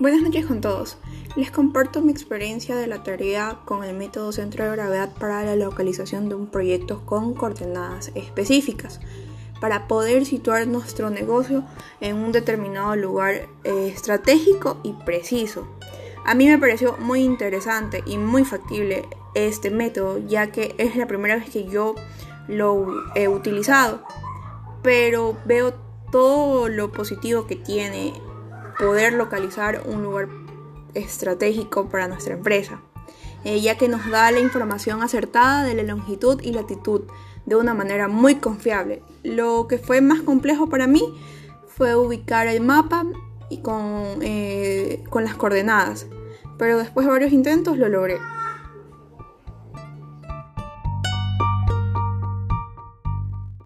Buenas noches con todos. Les comparto mi experiencia de la tarea con el método centro de gravedad para la localización de un proyecto con coordenadas específicas para poder situar nuestro negocio en un determinado lugar eh, estratégico y preciso. A mí me pareció muy interesante y muy factible este método ya que es la primera vez que yo lo he utilizado, pero veo todo lo positivo que tiene poder localizar un lugar estratégico para nuestra empresa, eh, ya que nos da la información acertada de la longitud y latitud de una manera muy confiable. Lo que fue más complejo para mí fue ubicar el mapa y con, eh, con las coordenadas, pero después de varios intentos lo logré.